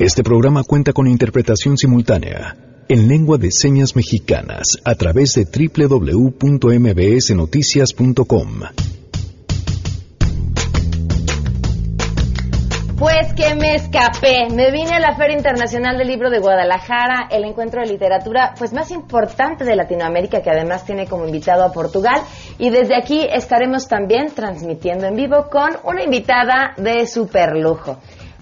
Este programa cuenta con interpretación simultánea en lengua de señas mexicanas a través de www.mbsnoticias.com. Pues que me escapé, me vine a la Feria Internacional del Libro de Guadalajara, el encuentro de literatura pues más importante de Latinoamérica que además tiene como invitado a Portugal y desde aquí estaremos también transmitiendo en vivo con una invitada de super lujo.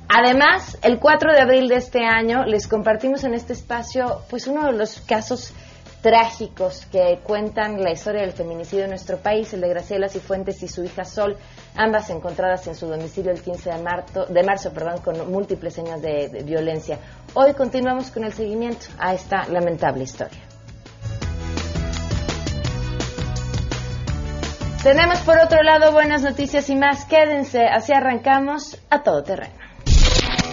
Además, el 4 de abril de este año les compartimos en este espacio pues uno de los casos trágicos que cuentan la historia del feminicidio en nuestro país, el de Graciela Cifuentes y su hija Sol, ambas encontradas en su domicilio el 15 de marzo, de marzo con múltiples señas de violencia. Hoy continuamos con el seguimiento a esta lamentable historia. Tenemos por otro lado buenas noticias y más. Quédense, así arrancamos a todo terreno.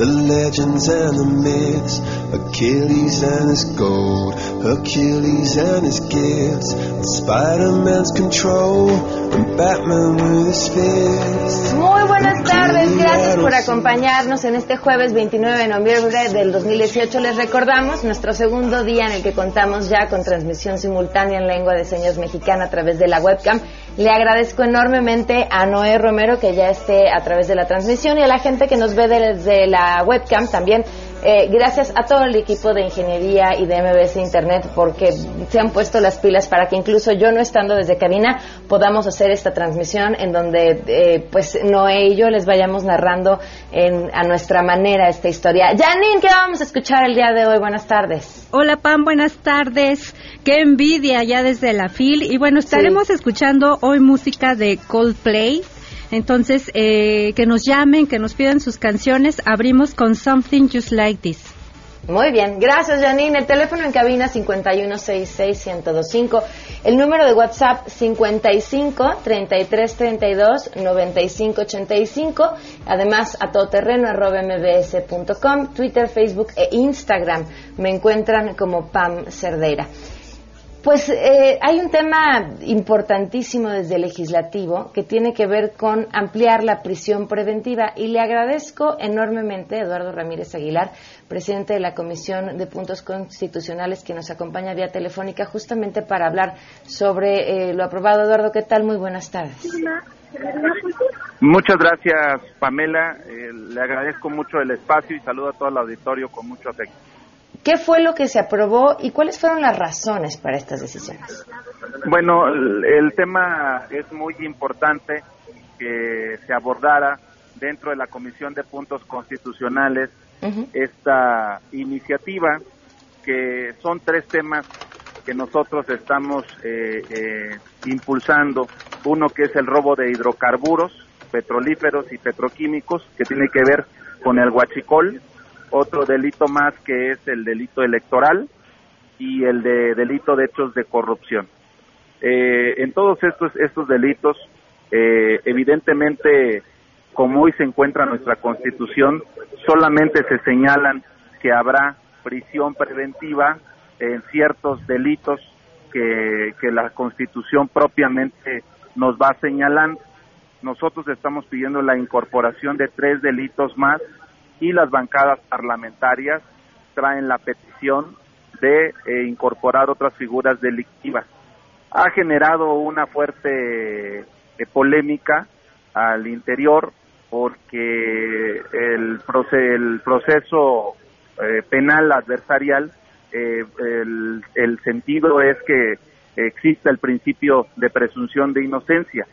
the legends and the myths, Achilles and his gold, Hercules and his gifts, Spider-Man's control, and Batman with his fists. Muy buenas tardes, gracias por acompañarnos en este jueves 29 de noviembre del 2018. Les recordamos nuestro segundo día en el que contamos ya con transmisión simultánea en lengua de señas mexicana a través de la webcam. Le agradezco enormemente a Noé Romero que ya esté a través de la transmisión y a la gente que nos ve desde la webcam también. Eh, gracias a todo el equipo de ingeniería y de MBS Internet porque se han puesto las pilas para que incluso yo no estando desde cabina podamos hacer esta transmisión en donde eh, pues Noé y yo les vayamos narrando en, a nuestra manera esta historia. Janine, ¿qué vamos a escuchar el día de hoy? Buenas tardes. Hola Pam, buenas tardes. Qué envidia ya desde la FIL. Y bueno, estaremos escuchando hoy música de Coldplay. Entonces, eh, que nos llamen, que nos pidan sus canciones. Abrimos con Something Just Like This. Muy bien, gracias Janine. El teléfono en cabina 5166-1025. El número de WhatsApp 55 33 32 95 85. Además, a todoterreno arroba mbs.com, Twitter, Facebook e Instagram. Me encuentran como Pam Cerdeira. Pues eh, hay un tema importantísimo desde el legislativo que tiene que ver con ampliar la prisión preventiva y le agradezco enormemente a Eduardo Ramírez Aguilar, presidente de la Comisión de Puntos Constitucionales, que nos acompaña vía telefónica justamente para hablar sobre eh, lo aprobado. Eduardo, ¿qué tal? Muy buenas tardes. Muchas gracias, Pamela. Eh, le agradezco mucho el espacio y saludo a todo el auditorio con mucho afecto. ¿Qué fue lo que se aprobó y cuáles fueron las razones para estas decisiones? Bueno, el, el tema es muy importante que se abordara dentro de la Comisión de Puntos Constitucionales esta iniciativa, que son tres temas que nosotros estamos eh, eh, impulsando. Uno que es el robo de hidrocarburos, petrolíferos y petroquímicos, que tiene que ver con el huachicol. Otro delito más que es el delito electoral y el de delito de hechos de corrupción. Eh, en todos estos, estos delitos, eh, evidentemente, como hoy se encuentra nuestra Constitución, solamente se señalan que habrá prisión preventiva en ciertos delitos que, que la Constitución propiamente nos va señalando. Nosotros estamos pidiendo la incorporación de tres delitos más y las bancadas parlamentarias traen la petición de eh, incorporar otras figuras delictivas. Ha generado una fuerte eh, polémica al interior porque el, proce el proceso eh, penal adversarial, el, el sentido es que exista el principio de presunción de inocencia.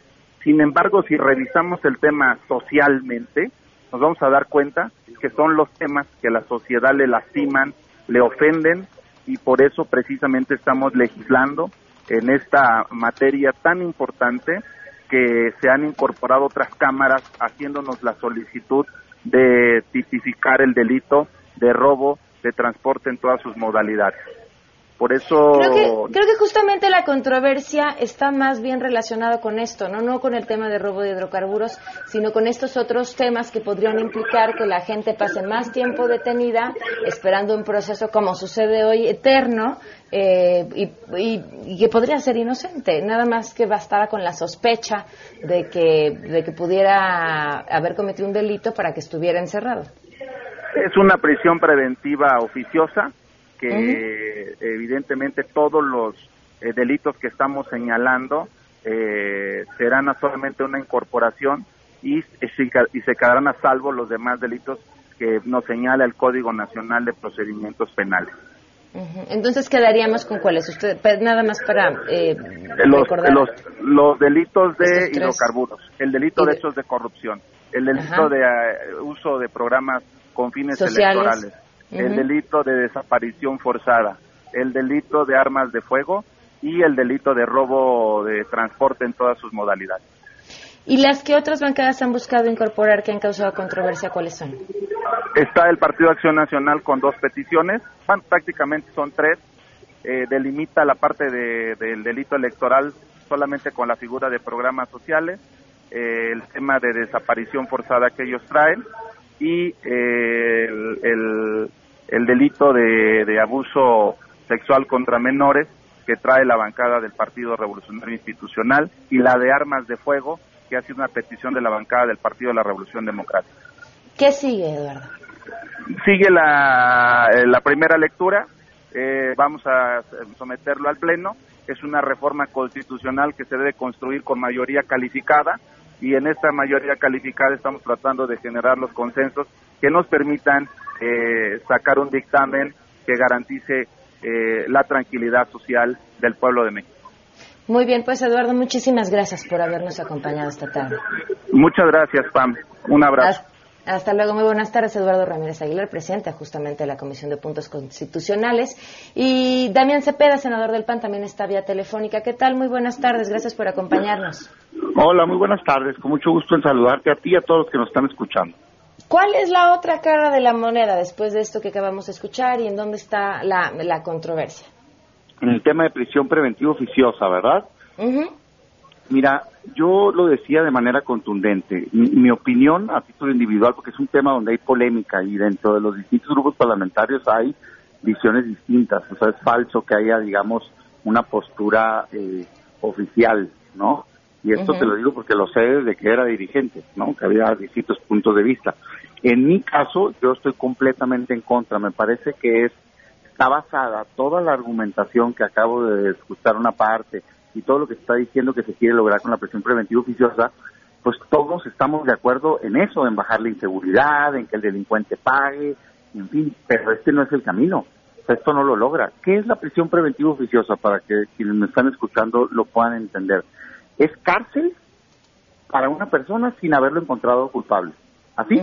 Sin embargo, si revisamos el tema socialmente, nos vamos a dar cuenta que son los temas que la sociedad le lastiman, le ofenden y por eso precisamente estamos legislando en esta materia tan importante que se han incorporado otras cámaras haciéndonos la solicitud de tipificar el delito de robo de transporte en todas sus modalidades. Por eso... Creo que, creo que justamente la controversia está más bien relacionada con esto, ¿no? No con el tema de robo de hidrocarburos, sino con estos otros temas que podrían implicar que la gente pase más tiempo detenida esperando un proceso como sucede hoy eterno eh, y, que podría ser inocente, nada más que bastara con la sospecha de que, de que pudiera haber cometido un delito para que estuviera encerrado. Es una prisión preventiva oficiosa que evidentemente todos los eh, delitos que estamos señalando eh, serán solamente una incorporación y, y se quedarán a salvo los demás delitos que nos señala el Código Nacional de Procedimientos Penales. Entonces quedaríamos con cuáles, usted nada más para eh, los, recordar. Los, delitos de hidrocarburos, el delito de hechos de corrupción, el delito de uso de programas con fines electorales, el delito de desaparición forzada, el delito de armas de fuego y el delito de robo de transporte en todas sus modalidades. ¿Y las que otras bancadas han buscado incorporar que han causado controversia, cuáles son? Está el Partido Acción Nacional con dos peticiones, prácticamente son tres. Eh, delimita la parte del delito electoral solamente con la figura de programas sociales, eh, el tema de desaparición forzada que ellos traen y eh, el, el, delito de, de abuso sexual contra menores que trae la bancada del Partido Revolucionario Institucional y la de armas de fuego que ha sido una petición de la bancada del Partido de la Revolución Democrática. ¿Qué sigue, Eduardo? Sigue la, eh, la primera lectura, eh, vamos a someterlo al Pleno, es una reforma constitucional que se debe construir con mayoría calificada, y en esta mayoría calificada estamos tratando de generar los consensos que nos permitan eh, sacar un dictamen que garantice eh, la tranquilidad social del pueblo de México. Muy bien, pues Eduardo, muchísimas gracias por habernos acompañado esta tarde. Muchas gracias, Pam. Un abrazo. Hasta, luego, muy buenas tardes, Eduardo Ramírez Aguilar, presidente justamente de la Comisión de Puntos Constitucionales. Y Damián Cepeda, senador del PAN, también está vía telefónica. ¿Qué tal? Muy buenas tardes, gracias por acompañarnos. Hola, muy buenas tardes. Con mucho gusto en saludarte a ti y a todos los que nos están escuchando. ¿Cuál es la otra cara de la moneda después de esto que acabamos de escuchar y en dónde está la, controversia? En el tema de prisión preventiva oficiosa, ¿verdad? Mira, yo lo decía de manera contundente. Mi, opinión a título individual, porque es un tema donde hay polémica y dentro de los distintos grupos parlamentarios hay visiones distintas. O sea, es falso que haya, digamos, una postura eh, oficial, ¿no? Y esto te lo digo porque lo sé desde que era dirigente, ¿no? Que había distintos puntos de vista. En mi caso, yo estoy completamente en contra. Me parece que es está basada toda la argumentación que acabo de escuchar una parte y todo lo que se está diciendo que se quiere lograr con la presión preventiva oficiosa, pues todos estamos de acuerdo en eso, en bajar la inseguridad, en que el delincuente pague, en fin, pero este no es el camino. esto no lo logra. ¿Qué es la prisión preventiva oficiosa para que quienes me están escuchando lo puedan entender? es cárcel para una persona sin haberlo encontrado culpable. ¿Así?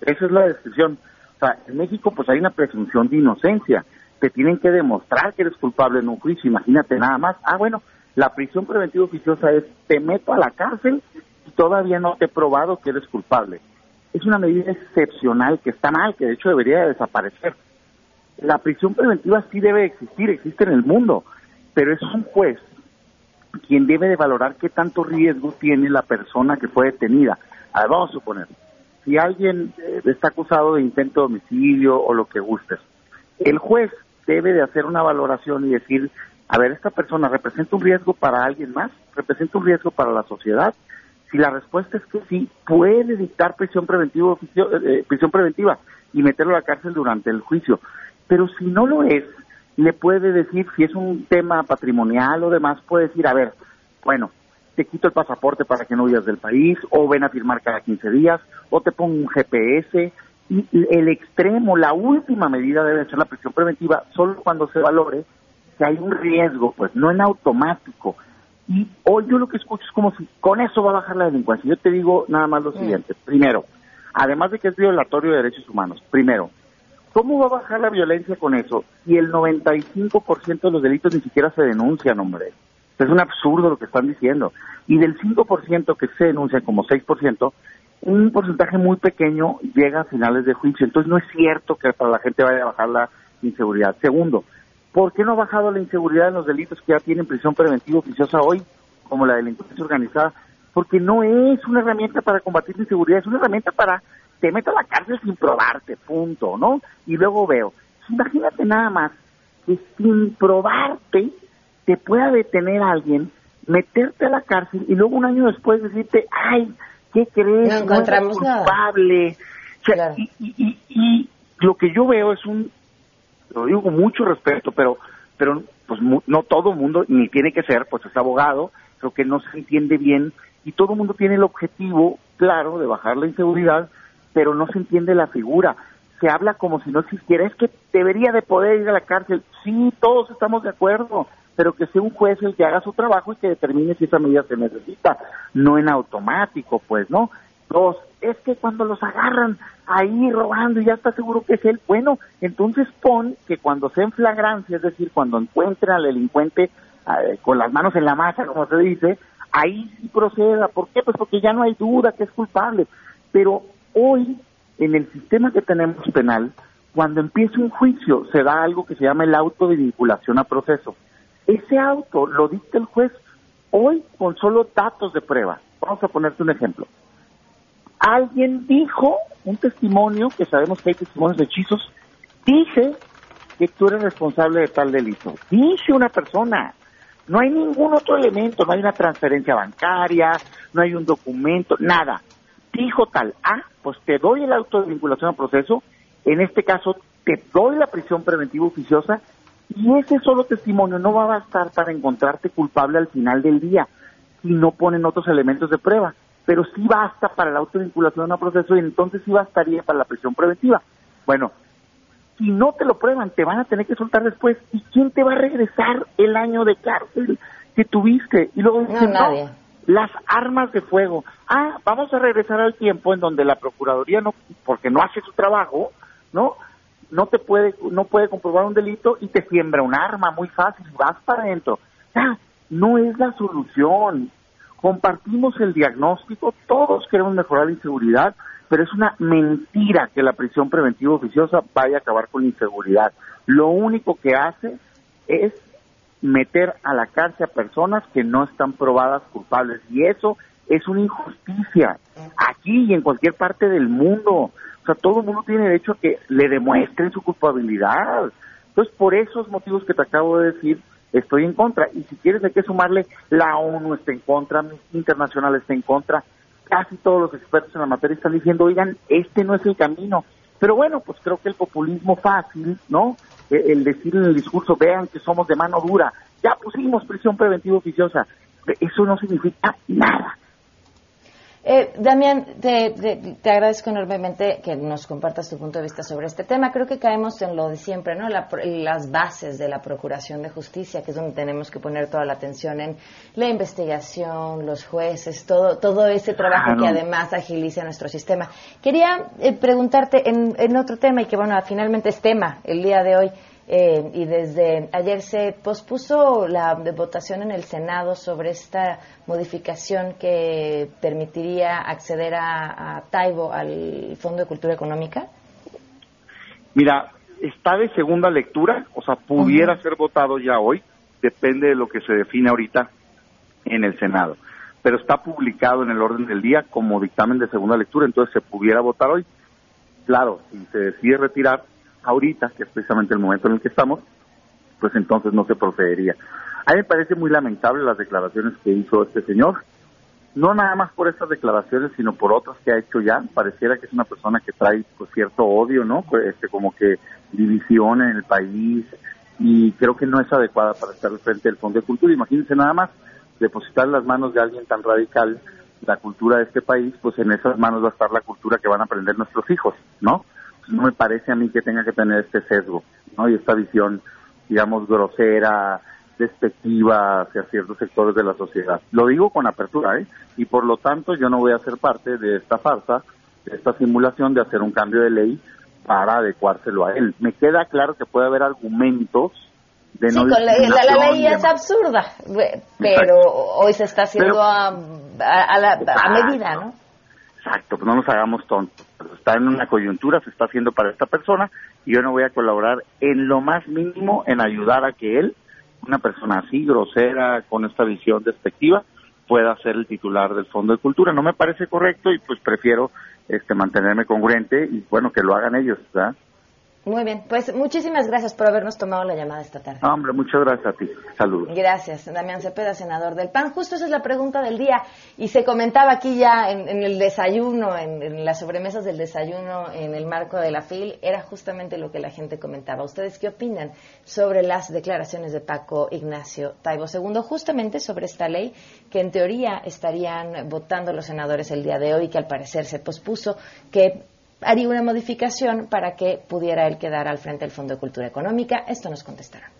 Esa es la descripción. O sea, en México pues hay una presunción de inocencia. Te tienen que demostrar que eres culpable en un juicio. Imagínate nada más. Ah, bueno, la prisión preventiva oficiosa es te meto a la cárcel y todavía no te he probado que eres culpable. Es una medida excepcional que está mal, que de hecho debería desaparecer. La prisión preventiva sí debe existir, existe en el mundo, pero es un juez quien debe de valorar qué tanto riesgo tiene la persona que fue detenida. A vamos a suponer, si alguien eh, está acusado de intento de homicidio o lo que gustes, el juez debe de hacer una valoración y decir, a ver, esta persona representa un riesgo para alguien más, representa un riesgo para la sociedad. Si la respuesta es que sí, puede dictar prisión preventiva, eh, prisión preventiva y meterlo a la cárcel durante el juicio. Pero si no lo es, le puede decir, si es un tema patrimonial o demás, puede decir, a ver, bueno, te quito el pasaporte para que no huyas del país, o ven a firmar cada 15 días, o te pongo un GPS, y el extremo, la última medida debe ser la prisión preventiva, solo cuando se valore que hay un riesgo, pues no en automático. Y hoy yo lo que escucho es como si con eso va a bajar la delincuencia. Yo te digo nada más lo siguiente. Primero, además de que es violatorio de derechos humanos, primero, ¿Cómo va a bajar la violencia con eso? Y el 95% de los delitos ni siquiera se denuncian, hombre. Es un absurdo lo que están diciendo. Y del 5% que se denuncia como 6%, un porcentaje muy pequeño llega a finales de juicio. Entonces no es cierto que para la gente vaya a bajar la inseguridad. Segundo, ¿Por qué no ha bajado la inseguridad en los delitos que ya tienen prisión preventiva oficiosa hoy, como la delincuencia organizada? Porque no es una herramienta para combatir la inseguridad, es una herramienta para te meto a la cárcel sin probarte, punto, ¿no? Y luego veo, imagínate nada más que sin probarte te pueda detener alguien, meterte a la cárcel y luego un año después decirte, ay, ¿qué crees? No encontramos culpable. y, y, lo que yo veo es un, lo digo con mucho respeto, pero, pero pues no todo mundo, ni tiene que ser, pues es abogado, creo que no se entiende bien y todo el mundo tiene el objetivo claro de bajar la inseguridad, pero no se entiende la figura. Se habla como si no existiera. Es que debería de poder ir a la cárcel. Sí, todos estamos de acuerdo, pero que sea un juez el que haga su trabajo y que determine si esa medida se necesita, no en automático, pues, ¿no? Dos, es que cuando los agarran ahí robando y ya está seguro que es él, bueno, entonces pon que cuando sea en flagrancia, es decir, cuando encuentren al delincuente eh, con las manos en la masa, como se dice, ahí sí proceda. ¿Por qué? Pues porque ya no hay duda que es culpable. Pero hoy, en el sistema que tenemos penal, cuando empieza un juicio, se da algo que se llama el auto de vinculación a proceso. Ese auto lo dicta el juez hoy con solo datos de prueba. Vamos a ponerte un ejemplo. Alguien dijo, un testimonio, que sabemos que hay testimonios de hechizos, dice que tú eres responsable de tal delito. Dice una persona, no hay ningún otro elemento, no hay una transferencia bancaria, no hay un documento, nada. Dijo tal, ah, pues te doy el auto de vinculación al proceso, en este caso te doy la prisión preventiva oficiosa y ese solo testimonio no va a bastar para encontrarte culpable al final del día si no ponen otros elementos de prueba, pero sí basta para la auto de vinculación al proceso y entonces sí bastaría para la prisión preventiva. Bueno, si no te lo prueban, te van a tener que soltar después. ¿Y quién te va a regresar el año de cárcel que tuviste? Y luego dicen, no, las armas de fuego. Ah, vamos a regresar al tiempo en donde la Procuraduría no, porque no hace su trabajo, ¿no? No te puede, no puede comprobar un delito y te siembra un arma muy fácil, vas para adentro. Ah, no es la solución. Compartimos el diagnóstico, todos queremos mejorar la inseguridad, pero es una mentira que la prisión preventiva oficiosa vaya a acabar con la inseguridad. Lo único que hace es meter a la cárcel a personas que no están probadas culpables y eso es una injusticia aquí y en cualquier parte del mundo. O sea, todo el mundo tiene derecho a que le demuestren su culpabilidad. Entonces, por esos motivos que te acabo de decir, estoy en contra. Y si quieres hay que sumarle, la ONU está en contra, Internacional está en contra, casi todos los expertos en la materia están diciendo, oigan, este no es el camino. Pero bueno, pues creo que el populismo fácil, ¿no? E, el decir en el discurso, vean que somos de mano dura, ya pusimos prisión preventiva oficiosa, eso no significa nada. Eh, Damián, te, te, agradezco enormemente que nos compartas tu punto de vista sobre este tema. Creo que caemos en lo de siempre, ¿no? las bases de la Procuración de Justicia, que es donde tenemos que poner toda la atención en la investigación, los jueces, todo, todo ese trabajo que además agiliza nuestro sistema. Quería eh, preguntarte en, en otro tema, y que bueno, finalmente es tema el día de hoy. Eh, y desde ayer se pospuso la votación en el Senado sobre esta modificación que permitiría acceder a, Taibo al Fondo de Cultura Económica. Mira, está de segunda lectura, o sea, pudiera ser votado ya hoy, depende de lo que se define ahorita en el Senado, pero está publicado en el orden del día como dictamen de segunda lectura, entonces se pudiera votar hoy. Claro, si se decide retirar, ahorita, que es precisamente el momento en el que estamos, pues entonces no se procedería. A mí me parece muy lamentable las declaraciones que hizo este señor, no nada más por estas declaraciones, sino por otras que ha hecho ya. Pareciera que es una persona que trae pues, cierto odio, ¿no? Pues, este, como que división en el país y creo que no es adecuada para estar al frente del Fondo de Cultura. Imagínense nada más depositar en las manos de alguien tan radical la cultura de este país, pues en esas manos va a estar la cultura que van a aprender nuestros hijos, ¿no? No me parece a mí que tenga que tener este sesgo, ¿no? Y esta visión, digamos, grosera, despectiva hacia ciertos sectores de la sociedad. Lo digo con apertura, ¿eh? Y por lo tanto yo no voy a ser parte de esta farsa, de esta simulación de hacer un cambio de ley para adecuárselo a él. Me queda claro que puede haber argumentos de no sí, la, ley es absurda, pero hoy se está haciendo a, a, medida, ¿no? Exacto, pues no nos hagamos tontos. Está en una coyuntura, se está haciendo para esta persona y yo no voy a colaborar en lo más mínimo en ayudar a que él, una persona así, grosera, con esta visión despectiva, pueda ser el titular del Fondo de Cultura. No me parece correcto y pues prefiero este mantenerme congruente y bueno, que lo hagan ellos, ¿verdad? Muy bien, pues muchísimas gracias por habernos tomado la llamada esta tarde. hombre, muchas gracias a ti. Saludos. Gracias, Damián Cepeda, senador del PAN. Justo esa es la pregunta del día y se comentaba aquí ya en, el desayuno, en, las sobremesas del desayuno en el marco de la FIL, era justamente lo que la gente comentaba. ¿Ustedes qué opinan sobre las declaraciones de Paco Ignacio Taibo II, justamente sobre esta ley que en teoría estarían votando los senadores el día de hoy, que al parecer se pospuso, que haría una modificación para que pudiera él quedar al frente del Fondo de Cultura Económica. Esto nos contestará.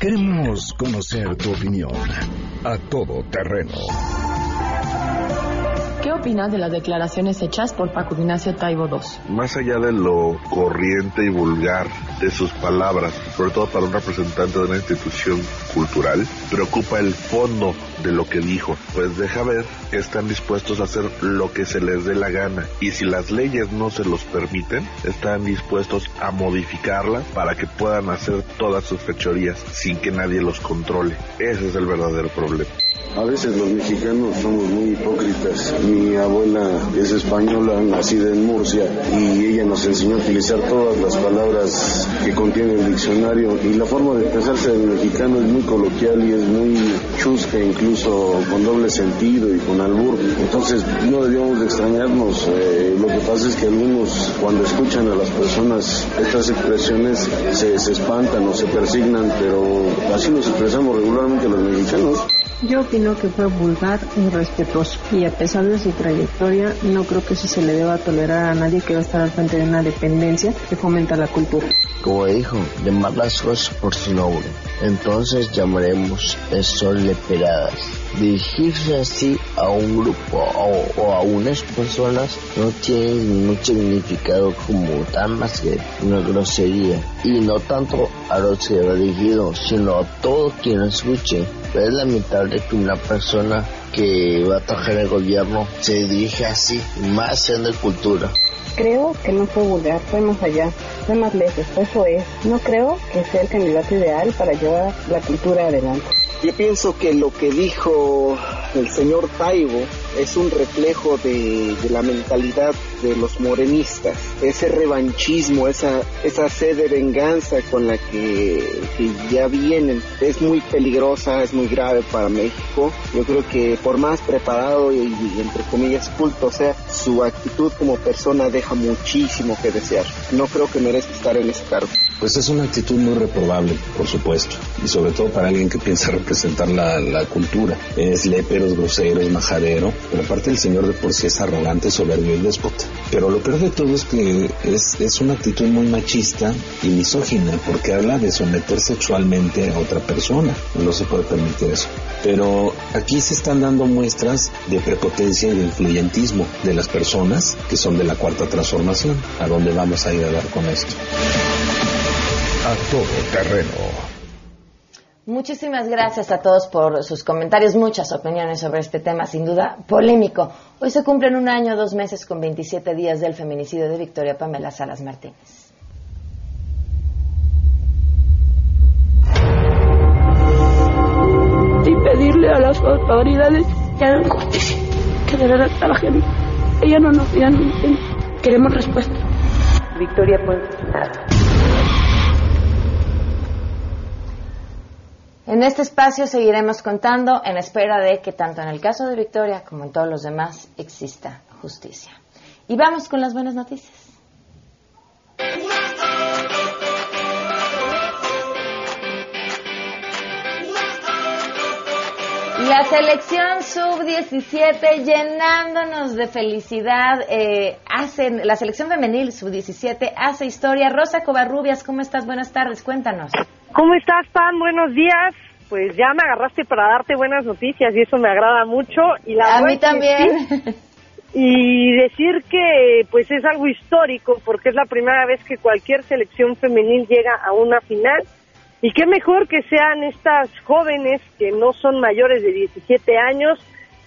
Queremos conocer tu opinión a todo terreno ¿Qué opinas de las declaraciones hechas por Paco Ignacio Taibo II? Más allá de lo corriente y vulgar de sus palabras, sobre todo para un representante de una institución cultural, preocupa el fondo de lo que dijo, pues deja ver que están dispuestos a hacer lo que se les dé la gana y si las leyes no se los permiten, están dispuestos a modificarlas para que puedan hacer todas sus fechorías sin que nadie los controle. Ese es el verdadero problema. A veces los mexicanos somos muy hipócritas. Mi abuela es española, nacida en Murcia, y ella nos enseñó a utilizar todas las palabras que contiene el diccionario. Y la forma de expresarse del mexicano es muy coloquial y es muy chusca, incluso con doble sentido y con albur. Entonces no debíamos de extrañarnos. Eh, lo que pasa es que algunos cuando escuchan a las personas estas expresiones se, se espantan o se persignan, pero así nos expresamos regularmente los mexicanos. Yo opino que fue vulgar y irrespetuoso y a pesar de su trayectoria no creo que eso se le deba tolerar a nadie que va a estar al frente de una dependencia que fomenta la cultura. Como dijo, llamar las cosas por su nombre. Entonces llamaremos el sol de peradas. Dirigirse así a un grupo o, a unas personas no tiene ningún significado como tan más que una grosería. Y no tanto a los que va dirigido, sino a todo quien lo escuche es lamentable que una persona que va a trabajar en el gobierno se dirige así, más siendo de cultura. Creo que no fue vulgar, fue más allá, fue más lejos, eso es. No creo que sea el candidato ideal para llevar la cultura adelante. Yo pienso que lo que dijo el señor Taibo es un reflejo de, la mentalidad de los morenistas, ese revanchismo, esa, esa sed de venganza con la que, ya vienen, es muy peligrosa, es muy grave para México. Yo creo que por más preparado y, entre comillas culto sea, su actitud como persona deja muchísimo que desear. No creo que merezca estar en ese cargo. Pues es una actitud muy reprobable, por supuesto, y sobre todo para alguien que piensa representar la, la cultura. Es lépero, es grosero, es majadero, pero aparte el señor de por sí es arrogante, soberbio y déspota. Pero lo peor de todo es que es, es una actitud muy machista y misógina, porque habla de someter sexualmente a otra persona. No se puede permitir eso. Pero aquí se están dando muestras de prepotencia y de influyentismo de las personas que son de la cuarta transformación. ¿A dónde vamos a ir a dar con esto? A todo terreno. Muchísimas gracias a todos por sus comentarios, muchas opiniones sobre este tema, sin duda polémico. Hoy se cumplen un año, dos meses con 27 días del feminicidio de Victoria Pamela Salas Martínez. Y pedirle a las autoridades que hagan justicia, que de verdad trabajen. Ella no nos digan, queremos respuesta. Victoria, pues En este espacio seguiremos contando en espera de que tanto en el caso de Victoria como en todos los demás exista justicia. Y vamos con las buenas noticias. La selección sub-17 llenándonos de felicidad. Eh, la selección femenil sub-17 hace historia. Rosa Covarrubias, ¿cómo estás? Buenas tardes, cuéntanos. ¿Cómo estás, Pan? Buenos días. Pues ya me agarraste para darte buenas noticias y eso me agrada mucho. Y la A mí también. y decir que pues es algo histórico porque es la primera vez que cualquier selección femenil llega a una final. Y qué mejor que sean estas jóvenes que no son mayores de 17 años,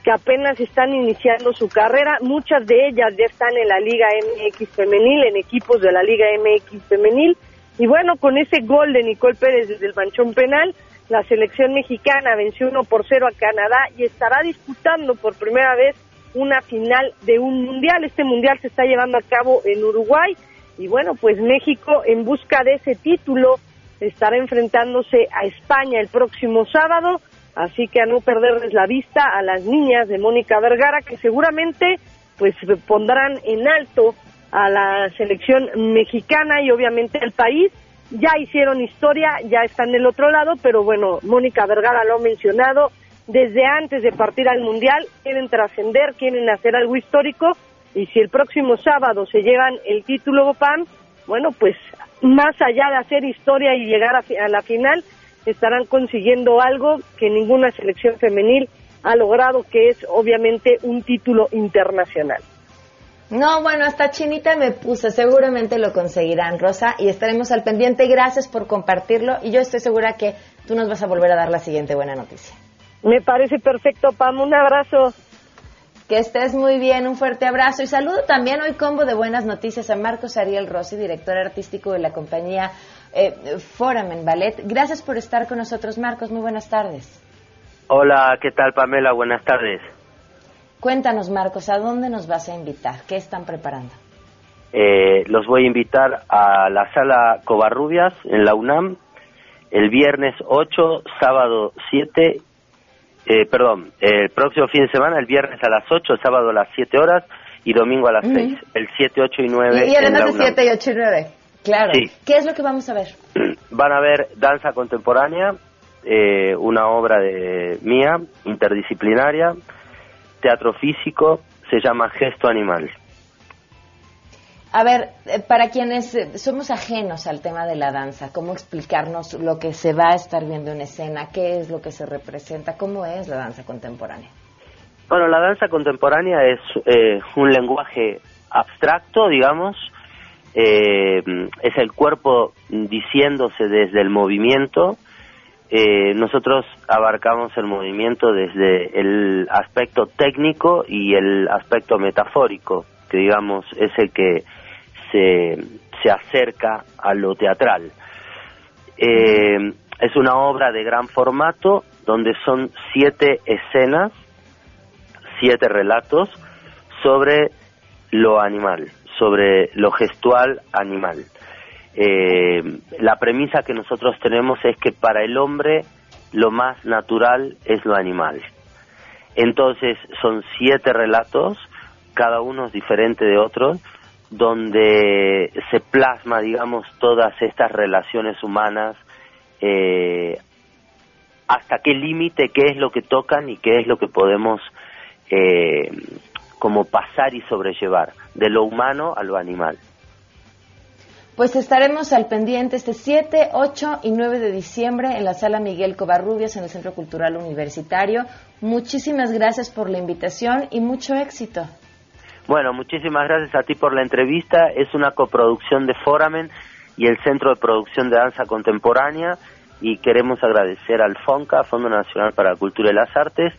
que apenas están iniciando su carrera. Muchas de ellas ya están en la Liga MX femenil, en equipos de la Liga MX femenil. Y bueno, con ese gol de Nicole Pérez desde el manchón penal, la selección mexicana venció 1 por 0 a Canadá y estará disputando por primera vez una final de un mundial. Este mundial se está llevando a cabo en Uruguay y bueno, pues México en busca de ese título estará enfrentándose a España el próximo sábado, así que a no perderles la vista a las niñas de Mónica Vergara que seguramente pues pondrán en alto a la selección mexicana y obviamente al país. Ya hicieron historia, ya están del otro lado, pero bueno, Mónica Vergara lo ha mencionado, desde antes de partir al Mundial, quieren trascender, quieren hacer algo histórico y si el próximo sábado se llevan el título PAM, bueno, pues más allá de hacer historia y llegar a, la final, estarán consiguiendo algo que ninguna selección femenil ha logrado, que es obviamente un título internacional. No, bueno, hasta chinita me puse, seguramente lo conseguirán, Rosa, y estaremos al pendiente. Gracias por compartirlo y yo estoy segura que tú nos vas a volver a dar la siguiente buena noticia. Me parece perfecto, Pam. Un abrazo. Que estés muy bien, un fuerte abrazo y saludo también hoy combo de buenas noticias a Marcos Ariel Rossi, director artístico de la compañía eh, Foramen Ballet. Gracias por estar con nosotros, Marcos. Muy buenas tardes. Hola, ¿qué tal, Pamela? Buenas tardes. Cuéntanos, Marcos, ¿a dónde nos vas a invitar? ¿Qué están preparando? Eh, los voy a invitar a la sala Covarrubias en la UNAM el viernes 8, sábado 7 eh, perdón, el próximo fin de semana, el viernes a las 8, sábado a las 7 horas y domingo a las 6, el 7, 8 y 9. Y, además de 7 y 8 y 9, claro. ¿Qué es lo que vamos a ver? Van a ver danza contemporánea, eh, una obra de mía, interdisciplinaria, teatro físico, se llama Gesto Animal. A ver, eh, para quienes eh, somos ajenos al tema de la danza, ¿cómo explicarnos lo que se va a estar viendo en escena? ¿Qué es lo que se representa? ¿Cómo es la danza contemporánea? Bueno, la danza contemporánea es eh, un lenguaje abstracto, digamos, es el cuerpo diciéndose desde el movimiento. Nosotros abarcamos el movimiento desde el aspecto técnico y el aspecto metafórico, que digamos es el que se, se acerca a lo teatral. Eh, es una obra de gran formato donde son siete escenas, siete relatos sobre lo animal, sobre lo gestual animal. Eh, la premisa que nosotros tenemos es que para el hombre lo más natural es lo animal. Entonces son siete relatos, cada uno es diferente de otros, donde se plasma, digamos, todas estas relaciones humanas, eh, hasta qué límite, qué es lo que tocan y qué es lo que podemos eh, como pasar y sobrellevar, de lo humano a lo animal. Pues estaremos al pendiente este 7, 8 y 9 de diciembre en la sala Miguel Covarrubias en el Centro Cultural Universitario. Muchísimas gracias por la invitación y mucho éxito. Bueno, muchísimas gracias a ti por la entrevista. Es una coproducción de Foramen y el Centro de Producción de Danza Contemporánea y queremos agradecer al FONCA, Fondo Nacional para la Cultura y las Artes,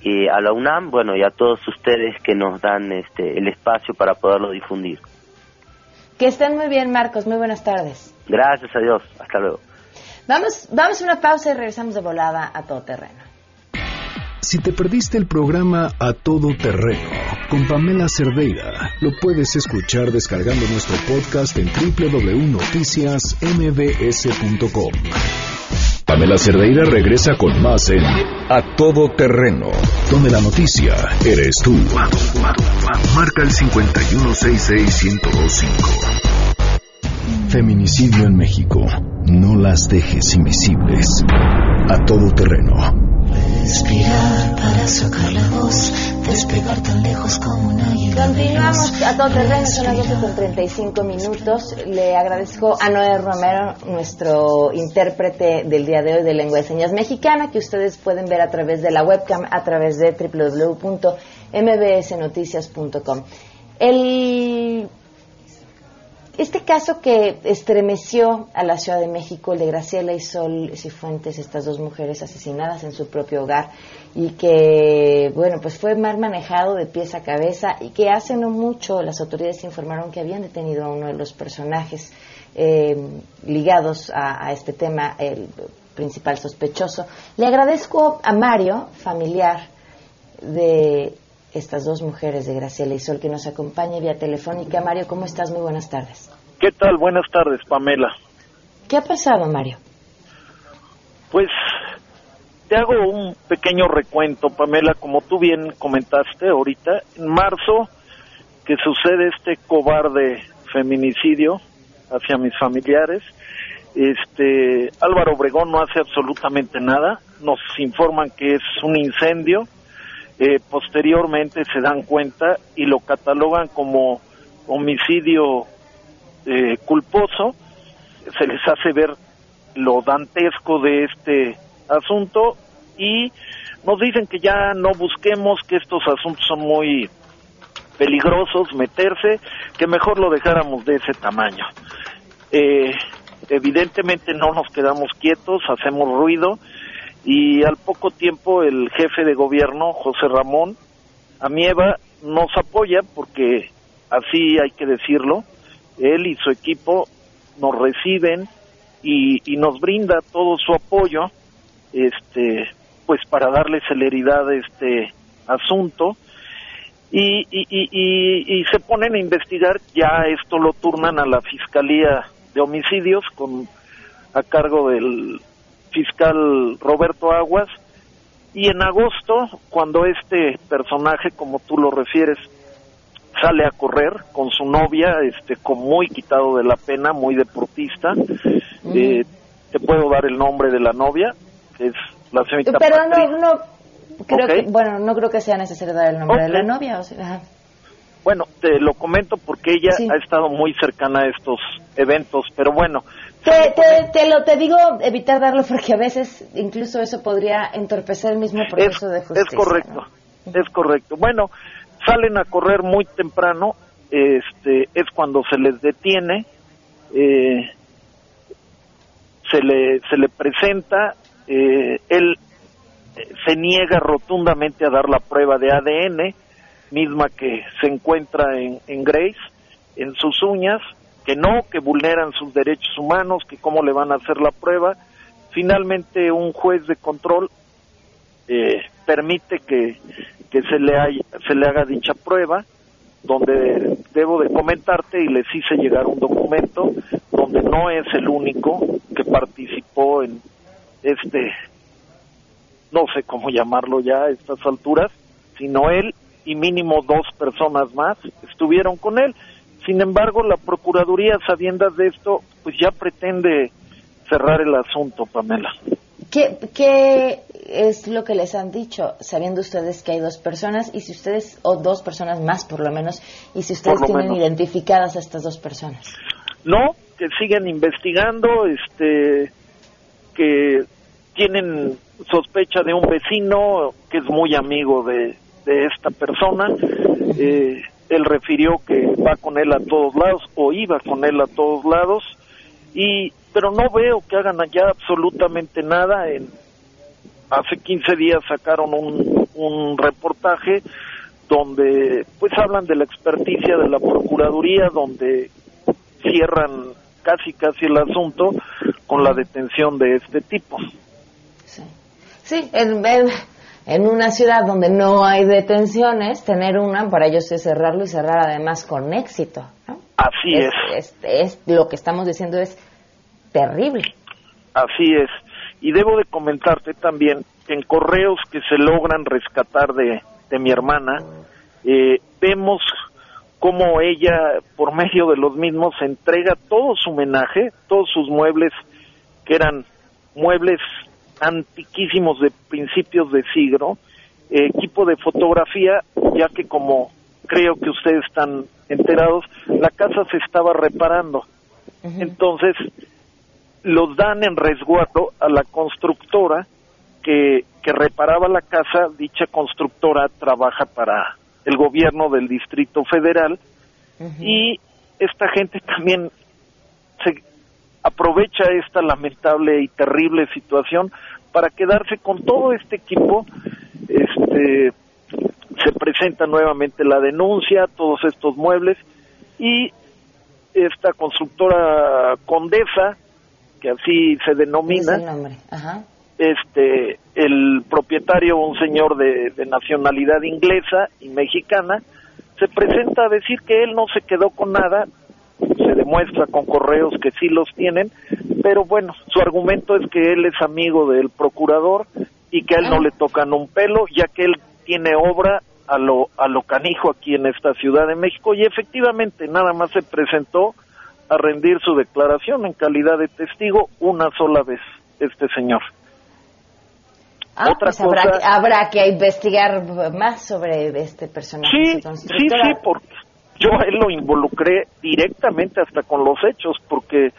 y a la UNAM, bueno, y a todos ustedes que nos dan este, el espacio para poderlo difundir. Que estén muy bien, Marcos. Muy buenas tardes. Gracias a Dios. Hasta luego. Vamos, vamos a una pausa y regresamos de volada a todo terreno. Si te perdiste el programa A Todo Terreno con Pamela Cerdeira, lo puedes escuchar descargando nuestro podcast en www.noticiasmbs.com. Pamela Cerdeira regresa con más en A Todo Terreno, donde la noticia eres tú. Marca el 5166125. Feminicidio en México. No las dejes invisibles. A Todo Terreno Respirar para sacar la voz, despegar tan lejos como una Continuamos a todo terreno, son las 12 con 35 minutos. Le agradezco a Noé Romero, nuestro intérprete del día de hoy de lengua de señas mexicana, que ustedes pueden ver a través de la webcam, a través de www.mbsnoticias.com. El Este caso que estremeció a la Ciudad de México, el de Graciela y Sol Cifuentes, estas dos mujeres asesinadas en su propio hogar, y que, bueno, pues fue mal manejado de pies a cabeza, y que hace no mucho las autoridades informaron que habían detenido a uno de los personajes eh, ligados a, a este tema, el principal sospechoso. Le agradezco a Mario, familiar de estas dos mujeres de Graciela y Sol que nos acompaña vía telefónica. Mario, ¿cómo estás? Muy buenas tardes. ¿Qué tal? Buenas tardes, Pamela. ¿Qué ha pasado, Mario? Pues te hago un pequeño recuento, Pamela, como tú bien comentaste ahorita, en marzo que sucede este cobarde feminicidio hacia mis familiares, este Álvaro Obregón no hace absolutamente nada, nos informan que es un incendio, eh, posteriormente se dan cuenta y lo catalogan como homicidio eh, culposo, se les hace ver lo dantesco de este asunto y nos dicen que ya no busquemos que estos asuntos son muy peligrosos meterse, que mejor lo dejáramos de ese tamaño. Eh, evidentemente no nos quedamos quietos, hacemos ruido y al poco tiempo el jefe de gobierno, José Ramón Amieva, nos apoya porque así hay que decirlo, él y su equipo nos reciben y, y nos brinda todo su apoyo este pues para darle celeridad a este asunto. Y, y, y, y, se ponen a investigar, ya esto lo turnan a la Fiscalía de Homicidios con a cargo del fiscal Roberto Aguas y en agosto cuando este personaje como tú lo refieres sale a correr con su novia este con muy quitado de la pena muy deportista eh, te puedo dar el nombre de la novia que es la señorita pero no no creo que, bueno no creo que sea necesario dar el nombre de la novia o sea, bueno te lo comento porque ella ha estado muy cercana a estos eventos pero bueno te, te, lo te digo evitar darlo porque a veces incluso eso podría entorpecer el mismo proceso de justicia. Es correcto, es correcto. Bueno, salen a correr muy temprano, este, es cuando se les detiene, eh, se le se le presenta, eh, él se niega rotundamente a dar la prueba de ADN, misma que se encuentra en, en Grace, en sus uñas, que no, que vulneran sus derechos humanos, que cómo le van a hacer la prueba. Finalmente un juez de control eh, permite que, que se, le se le haga dicha prueba, donde debo de comentarte y les hice llegar un documento donde no es el único que participó en este, no sé cómo llamarlo ya a estas alturas, sino él y mínimo dos personas más estuvieron con él sin embargo, la Procuraduría, sabiendas de esto, pues ya pretende cerrar el asunto, Pamela. ¿Qué, ¿Qué, es lo que les han dicho, sabiendo ustedes que hay dos personas y si ustedes, o dos personas más por lo menos, y si ustedes tienen identificadas a estas dos personas? No, que siguen investigando, este, que tienen sospecha de un vecino que es muy amigo de, de esta persona. Eh, él refirió que va con él a todos lados o iba con él a todos lados y pero no veo que hagan allá absolutamente nada. En hace 15 días sacaron un, un reportaje donde pues hablan de la experticia de la procuraduría donde cierran casi casi el asunto con la detención de este tipo. Sí. Sí en, una ciudad donde no hay detenciones, tener una para ellos es cerrarlo y cerrar además con éxito. Así es, es. Lo que estamos diciendo es terrible. Así es. Y debo de comentarte también que en correos que se logran rescatar de, de mi hermana, eh, vemos cómo ella, por medio de los mismos, entrega todo su homenaje, todos sus muebles, que eran muebles antiquísimos de principios de siglo, eh, equipo de fotografía, ya que como creo que ustedes están enterados, la casa se estaba reparando. Entonces, los dan en resguardo a la constructora que, que reparaba la casa. Dicha constructora trabaja para el gobierno del Distrito Federal y esta gente también aprovecha esta lamentable y terrible situación para quedarse con todo este equipo. Este, se presenta nuevamente la denuncia, todos estos muebles y esta constructora Condesa, que así se denomina, este el propietario, un señor de, de nacionalidad inglesa y mexicana, se presenta a decir que él no se quedó con nada, se demuestra con correos que sí los tienen, pero bueno, su argumento es que él es amigo del procurador y que a él no le tocan un pelo, ya que él tiene obra a lo, a lo canijo aquí en esta Ciudad de México y efectivamente nada más se presentó a rendir su declaración en calidad de testigo una sola vez este señor. Ah, Otra pues cosa, habrá, habrá, que investigar más sobre este personaje. Sí, sí, sí, porque yo a él lo involucré directamente hasta con los hechos, porque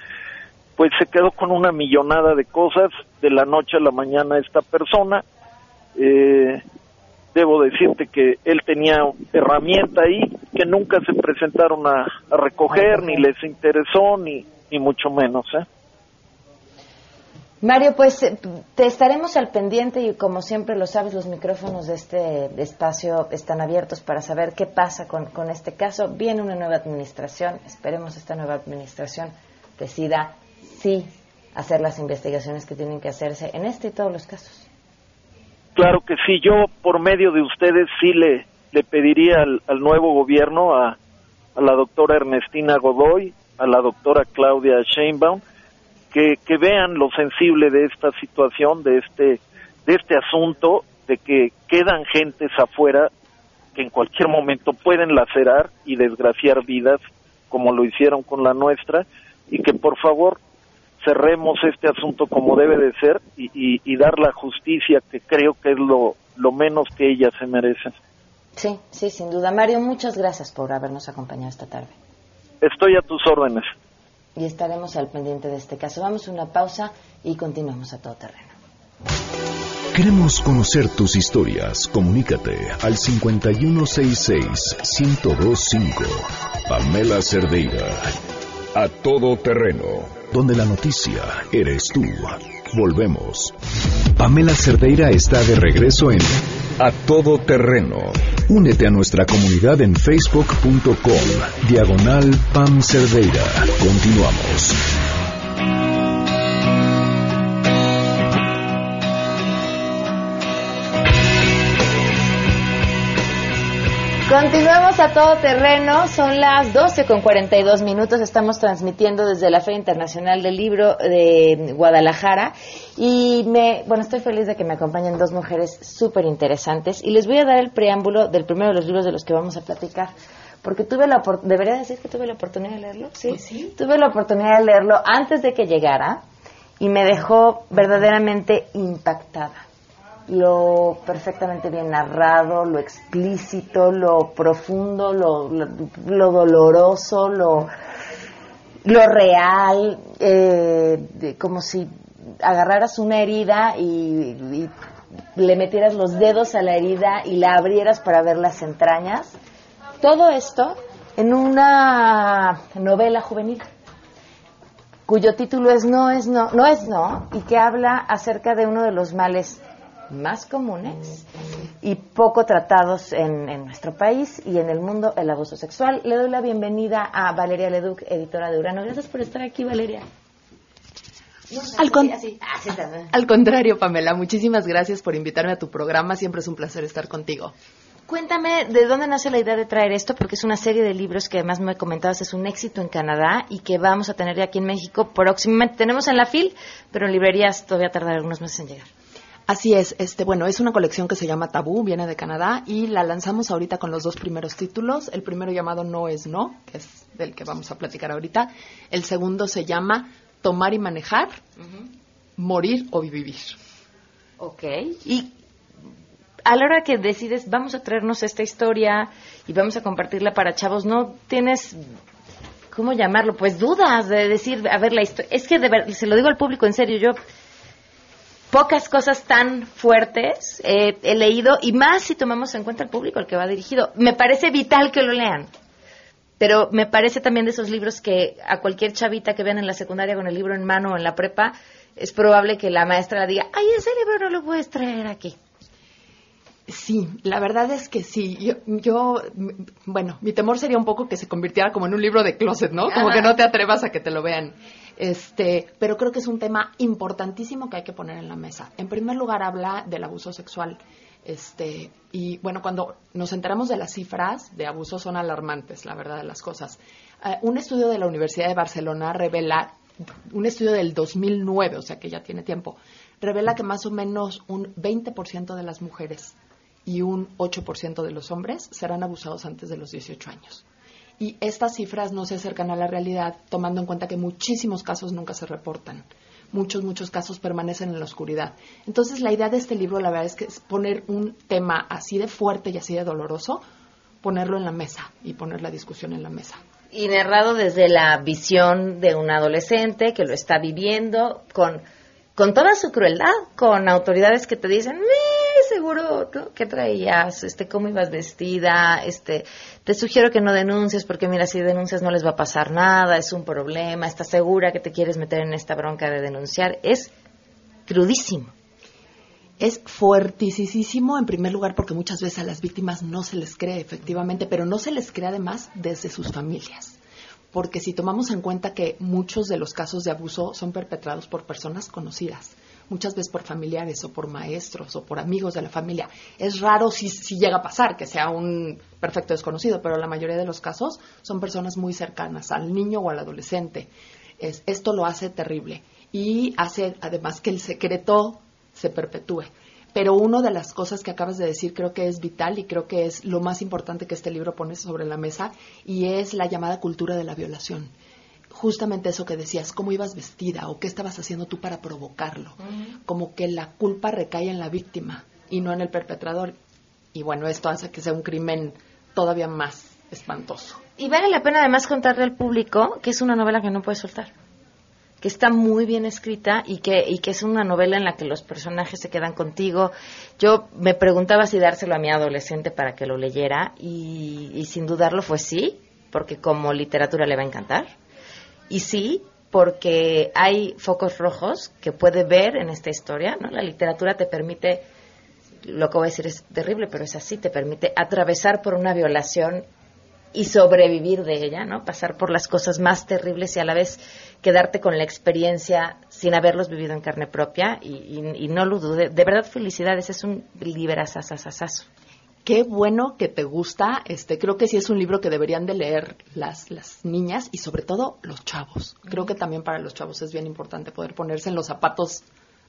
pues se quedó con una millonada de cosas de la noche a la mañana esta persona. Eh, debo decirte que él tenía herramienta ahí que nunca se presentaron a, recoger, ni les interesó, ni, ni mucho menos. ¿eh? Mario, pues eh, te estaremos al pendiente y como siempre lo sabes, los micrófonos de este espacio están abiertos para saber qué pasa con, este caso. Viene una nueva administración, esperemos esta nueva administración decida sí hacer las investigaciones que tienen que hacerse en este y todos los casos. Claro que sí, yo por medio de ustedes sí le, pediría al, nuevo gobierno, a, a, la doctora Ernestina Godoy, a la doctora Claudia Sheinbaum, que, que vean lo sensible de esta situación, de este, de este asunto, de que quedan gentes afuera que en cualquier momento pueden lacerar y desgraciar vidas, como lo hicieron con la nuestra, y que por favor cerremos este asunto como debe de ser y, dar la justicia que creo que es lo, lo menos que ellas se merecen. Sí, sí, sin duda. Mario, muchas gracias por habernos acompañado esta tarde. Estoy a tus órdenes. Y estaremos al pendiente de este caso. Vamos a una pausa y continuamos a todo terreno. Queremos conocer tus historias. Comunícate al 5166-1025. Pamela Cerdeira. A todo terreno donde la noticia eres tú. Volvemos. Pamela Cerdeira está de regreso en A Todo Terreno. Únete a nuestra comunidad en facebook.com, diagonal Pam Cerdeira. Continuamos. Continuamos a todo terreno, son las 12 con 42 minutos, estamos transmitiendo desde la Feria Internacional del Libro de Guadalajara. Y me, bueno, estoy feliz de que me acompañen dos mujeres súper interesantes y les voy a dar el preámbulo del primero de los libros de los que vamos a platicar. Porque tuve la oportunidad, debería decir que tuve la oportunidad de leerlo, ¿Sí? Pues sí, tuve la oportunidad de leerlo antes de que llegara y me dejó verdaderamente impactada lo perfectamente bien narrado, lo explícito, lo profundo, lo, lo, doloroso, lo, lo real, eh, como si agarraras una herida y, le metieras los dedos a la herida y la abrieras para ver las entrañas. Todo esto en una novela juvenil cuyo título es No es no, no es no, y que habla acerca de uno de los males más comunes y poco tratados en, nuestro país y en el mundo, el abuso sexual. Le doy la bienvenida a Valeria Leduc, editora de Urano. Gracias por estar aquí, Valeria. al, al contrario, Pamela, muchísimas gracias por invitarme a tu programa. Siempre es un placer estar contigo. Cuéntame de dónde nace la idea de traer esto, porque es una serie de libros que además me comentabas es un éxito en Canadá y que vamos a tener ya aquí en México próximamente. Tenemos en la FIL, pero en librerías todavía tardará algunos meses en llegar. Así es, este, bueno, es una colección que se llama Tabú, viene de Canadá y la lanzamos ahorita con los dos primeros títulos. El primero llamado No es No, que es del que vamos a platicar ahorita. El segundo se llama Tomar y manejar, morir o vivir. Ok. Y a la hora que decides, vamos a traernos esta historia y vamos a compartirla para chavos, ¿no tienes ¿cómo llamarlo? Pues dudas de decir, a ver, la historia. Es que de verdad, se lo digo al público en serio, yo pocas cosas tan fuertes he leído y más si tomamos en cuenta el público al que va dirigido. Me parece vital que lo lean. pero me parece también de esos libros que a cualquier chavita que vean en la secundaria con el libro en mano o en la prepa, es probable que la maestra diga, ay, ese libro no lo puedes traer aquí. Sí, la verdad es que sí. Yo, yo, bueno, mi temor sería un poco que se convirtiera como en un libro de closet, ¿no? Como que no te atrevas a que te lo vean. Este, pero creo que es un tema importantísimo que hay que poner en la mesa. En primer lugar, habla del abuso sexual. Este, y bueno, cuando nos enteramos de las cifras de abuso son alarmantes, la verdad de las cosas. Eh, un estudio de la Universidad de Barcelona revela, un estudio del 2009, o sea que ya tiene tiempo, revela que más o menos un 20% de las mujeres y un 8% de los hombres serán abusados antes de los 18 años. Y estas cifras no se acercan a la realidad, tomando en cuenta que muchísimos casos nunca se reportan. Muchos, muchos casos permanecen en la oscuridad. Entonces, la idea de este libro, la verdad es que es poner un tema así de fuerte y así de doloroso, ponerlo en la mesa y poner la discusión en la mesa. Y narrado desde la visión de un adolescente que lo está viviendo con, con toda su crueldad, con autoridades que te dicen, seguro que traías, este, cómo ibas vestida, este, te sugiero que no denuncies porque mira, si denuncias no les va a pasar nada, es un problema, estás segura que te quieres meter en esta bronca de denunciar, es crudísimo. Es fuertísimo en primer lugar porque muchas veces a las víctimas no se les cree efectivamente, pero no se les cree además desde sus familias porque si tomamos en cuenta que muchos de los casos de abuso son perpetrados por personas conocidas, muchas veces por familiares o por maestros o por amigos de la familia. Es raro si, si llega a pasar que sea un perfecto desconocido, pero la mayoría de los casos son personas muy cercanas al niño o al adolescente. Es, esto lo hace terrible y hace además que el secreto se perpetúe. Pero una de las cosas que acabas de decir creo que es vital y creo que es lo más importante que este libro pone sobre la mesa y es la llamada cultura de la violación justamente eso que decías, cómo ibas vestida o qué estabas haciendo tú para provocarlo. Como que la culpa recae en la víctima y no en el perpetrador. Y bueno, esto hace que sea un crimen todavía más espantoso. Y vale la pena además contarle al público que es una novela que no puedes soltar, que está muy bien escrita y que, y que es una novela en la que los personajes se quedan contigo. Yo me preguntaba si dárselo a mi adolescente para que lo leyera y, y sin dudarlo fue sí, porque como literatura le va a encantar y sí, porque hay focos rojos que puede ver en esta historia, ¿no? La literatura te permite, lo que voy a decir es terrible, pero es así, te permite atravesar por una violación y sobrevivir de ella, ¿no? Pasar por las cosas más terribles y a la vez quedarte con la experiencia sin haberlos vivido en carne propia y, no lo dude. De verdad, felicidades, es un liberazazazazazo qué bueno que te gusta. Este, creo que sí es un libro que deberían de leer las, las niñas y sobre todo los chavos. Creo que también para los chavos es bien importante poder ponerse en los zapatos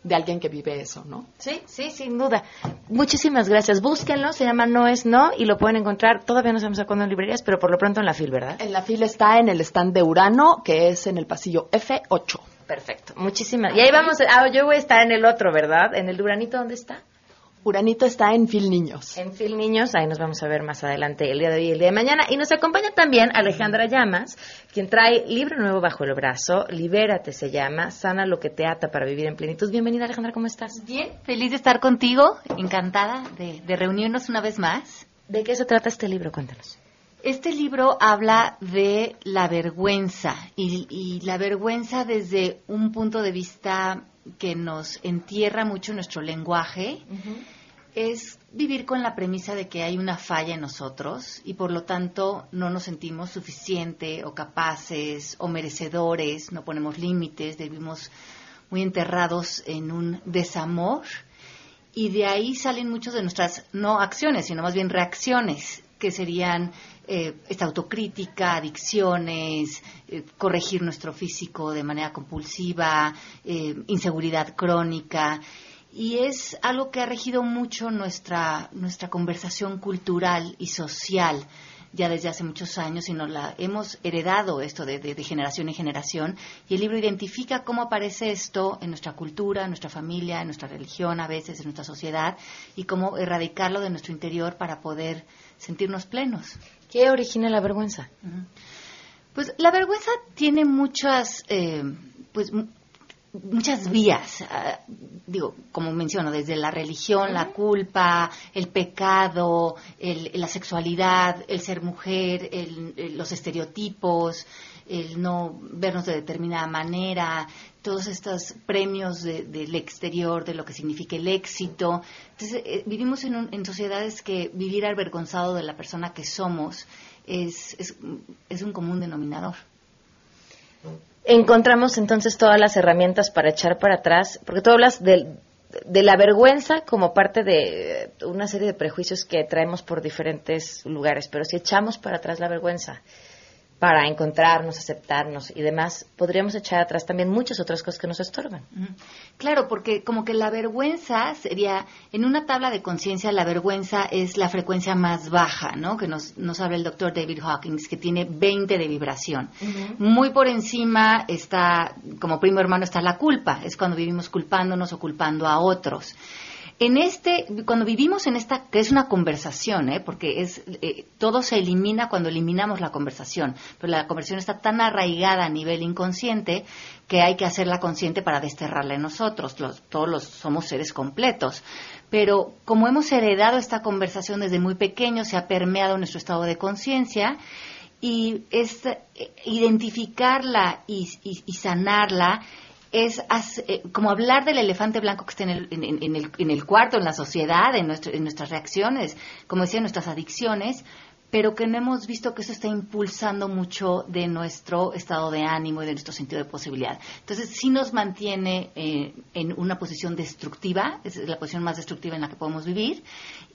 de alguien que vive eso, ¿no? Sí, sí, sin duda. Muchísimas gracias. Búsquenlo, se llama No es No y lo pueden encontrar, todavía no sabemos a cuándo en librerías, pero por lo pronto en la FIL, ¿verdad? En la FIL está en el stand de Urano, que es en el pasillo F8. Perfecto, muchísimas. Y ahí vamos, ah, yo voy a estar en el otro, ¿verdad? En el Uranito, ¿dónde está? Uranito está en Fil Niños. En Fil Niños, ahí nos vamos a ver más adelante el día de hoy y el día de mañana. Y nos acompaña también Alejandra Llamas, quien trae libro nuevo bajo el brazo, Libérate se llama, Sana lo que te ata para vivir en plenitud. Bienvenida Alejandra, ¿cómo estás? Bien, feliz de estar contigo, encantada de, reunirnos una vez más. ¿De qué se trata este libro? Cuéntanos. Este libro habla de la vergüenza y, la vergüenza desde un punto de vista que nos entierra mucho nuestro lenguaje es vivir con la premisa de que hay una falla en nosotros y por lo tanto no nos sentimos suficiente o capaces o merecedores, no ponemos límites, vivimos muy enterrados en un desamor. Y de ahí salen muchas de nuestras no acciones, sino más bien reacciones que serían eh, esta autocrítica, adicciones, eh, corregir nuestro físico de manera compulsiva, eh, inseguridad crónica. Y es algo que ha regido mucho nuestra, nuestra conversación cultural y social ya desde hace muchos años y nos la hemos heredado esto de, de, generación en generación. Y el libro identifica cómo aparece esto en nuestra cultura, en nuestra familia, en nuestra religión a veces, en nuestra sociedad y cómo erradicarlo de nuestro interior para poder sentirnos plenos. ¿Qué origina la vergüenza? Pues la vergüenza tiene muchas, eh, pues muchas vías, ah, digo, como menciono, desde la religión, la culpa, el pecado, la sexualidad, el ser mujer, los estereotipos, el no vernos de determinada manera, todos estos premios del exterior, de lo que significa el éxito. Entonces, eh, vivimos en, en, sociedades que vivir avergonzado de la persona que somos es, es, es un común denominador. Encontramos entonces todas las herramientas para echar para atrás, porque tú hablas de, de la vergüenza como parte de una serie de prejuicios que traemos por diferentes lugares, pero si echamos para atrás la vergüenza, para encontrarnos, aceptarnos y demás, podríamos echar atrás también muchas otras cosas que nos estorban. Claro, porque como que la vergüenza sería, en una tabla de conciencia, la vergüenza es la frecuencia más baja, ¿no? Que nos, nos habla el doctor David Hawkins, que tiene 20 de vibración. Muy por encima está, como primo hermano, está la culpa, es cuando vivimos culpándonos o culpando a otros. En este, cuando vivimos en esta, que es una conversación, ¿eh? porque es, eh, todo se elimina cuando eliminamos la conversación, pero la conversación está tan arraigada a nivel inconsciente que hay que hacerla consciente para desterrarla en nosotros. todos los, somos seres completos. Pero como hemos heredado esta conversación desde muy pequeño, se ha permeado nuestro estado de conciencia y es, eh, identificarla y sanarla es eh, como hablar del elefante blanco que está en el, en, el, en el cuarto, en la sociedad, en, nuestro, en nuestras reacciones, como decía, nuestras adicciones, pero que no hemos visto que eso está impulsando mucho de nuestro estado de ánimo y de nuestro sentido de posibilidad. Entonces, sí nos mantiene eh, en una posición destructiva, es la posición más destructiva en la que podemos vivir,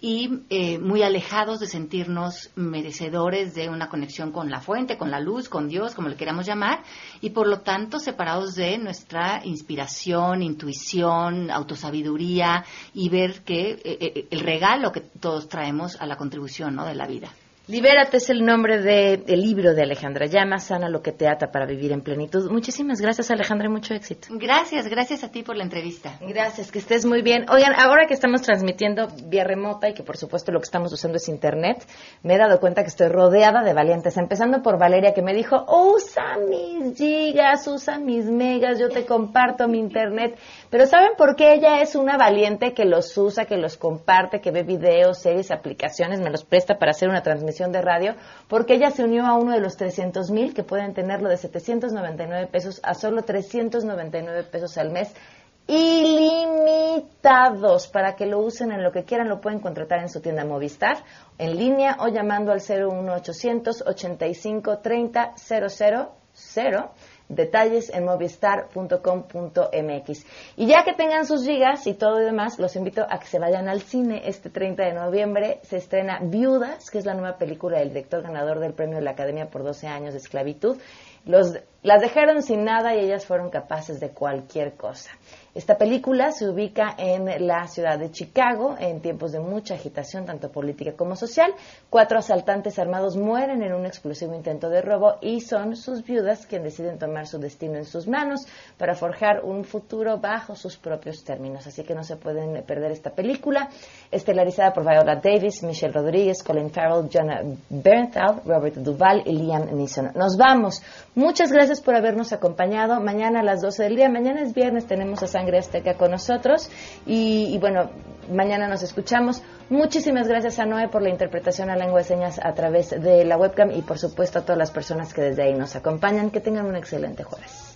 y eh, muy alejados de sentirnos merecedores de una conexión con la fuente, con la luz, con Dios, como le queramos llamar, y por lo tanto separados de nuestra inspiración, intuición, autosabiduría y ver que eh, el regalo que todos traemos a la contribución de la vida. Libérate es el nombre del libro de Alejandra Llama, Sana lo que te ata para vivir en plenitud. Muchísimas gracias Alejandra y mucho éxito. Gracias, gracias a ti por la entrevista. Gracias, que estés muy bien. Oigan, ahora que estamos transmitiendo vía remota y que por supuesto lo que estamos usando es internet, me he dado cuenta que estoy rodeada de valientes, empezando por Valeria que me dijo, usa mis gigas, usa mis megas, yo te comparto mi internet. Pero ¿saben por qué ella es una valiente que los usa, que los comparte, que ve videos, series, aplicaciones, me los presta para hacer una transmisión de radio? Porque ella se unió a uno de los 300 mil que pueden tenerlo de 799 pesos a solo 399 pesos al mes ilimitados para que lo usen en lo que quieran, lo pueden contratar en su tienda Movistar en línea o llamando al 01800 85 30 000 Detalles en movistar.com.mx. Y ya que tengan sus gigas y todo y demás, los invito a que se vayan al cine. Este 30 de noviembre se estrena Viudas, que es la nueva película del director ganador del premio de la Academia por 12 años de esclavitud. Los, las dejaron sin nada y ellas fueron capaces de cualquier cosa. Esta película se ubica en la ciudad de Chicago en tiempos de mucha agitación, tanto política como social. Cuatro asaltantes armados mueren en un explosivo intento de robo y son sus viudas quienes deciden tomar su destino en sus manos para forjar un futuro bajo sus propios términos. Así que no se pueden perder esta película, estelarizada por Viola Davis, Michelle Rodríguez, Colin Farrell, Jonah Bernthal, Robert Duvall y Liam Neeson. Nos vamos. Muchas gracias por habernos acompañado. Mañana a las 12 del día, mañana es viernes, tenemos a Sangre Azteca con nosotros. Y, bueno, mañana nos escuchamos. Muchísimas gracias a Noé por la interpretación a lengua de señas a través de la webcam y por supuesto a todas las personas que desde ahí nos acompañan. Que tengan un excelente jueves.